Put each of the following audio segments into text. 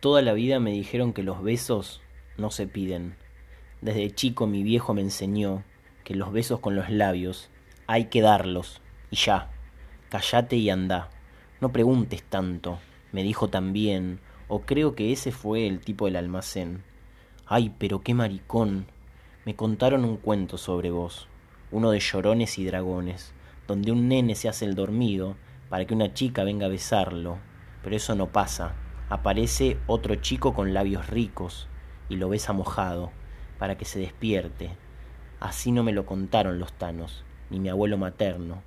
Toda la vida me dijeron que los besos no se piden. Desde chico mi viejo me enseñó que los besos con los labios hay que darlos y ya. Cállate y anda. No preguntes tanto, me dijo también, o creo que ese fue el tipo del almacén. Ay, pero qué maricón. Me contaron un cuento sobre vos, uno de llorones y dragones, donde un nene se hace el dormido para que una chica venga a besarlo, pero eso no pasa. Aparece otro chico con labios ricos y lo besa mojado para que se despierte. Así no me lo contaron los tanos, ni mi abuelo materno,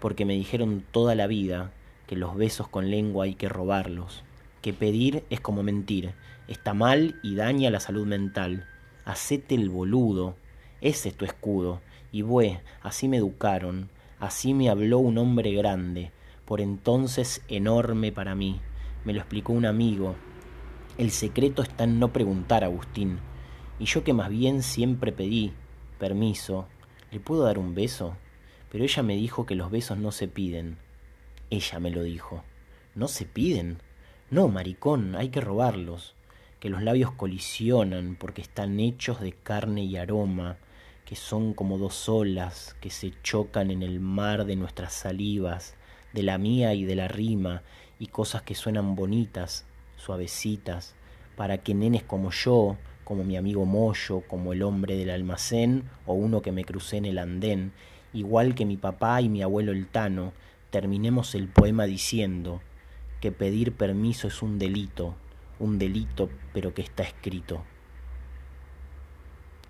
porque me dijeron toda la vida que los besos con lengua hay que robarlos, que pedir es como mentir, está mal y daña la salud mental. Hacete el boludo, ese es tu escudo. Y bué, así me educaron, así me habló un hombre grande, por entonces enorme para mí. Me lo explicó un amigo. El secreto está en no preguntar, Agustín. Y yo que más bien siempre pedí permiso, ¿le puedo dar un beso? Pero ella me dijo que los besos no se piden. Ella me lo dijo. ¿No se piden? No, maricón, hay que robarlos que los labios colisionan porque están hechos de carne y aroma, que son como dos olas que se chocan en el mar de nuestras salivas, de la mía y de la rima, y cosas que suenan bonitas, suavecitas, para que nenes como yo, como mi amigo Moyo, como el hombre del almacén o uno que me crucé en el andén, igual que mi papá y mi abuelo el Tano, terminemos el poema diciendo que pedir permiso es un delito, un delito pero que está escrito.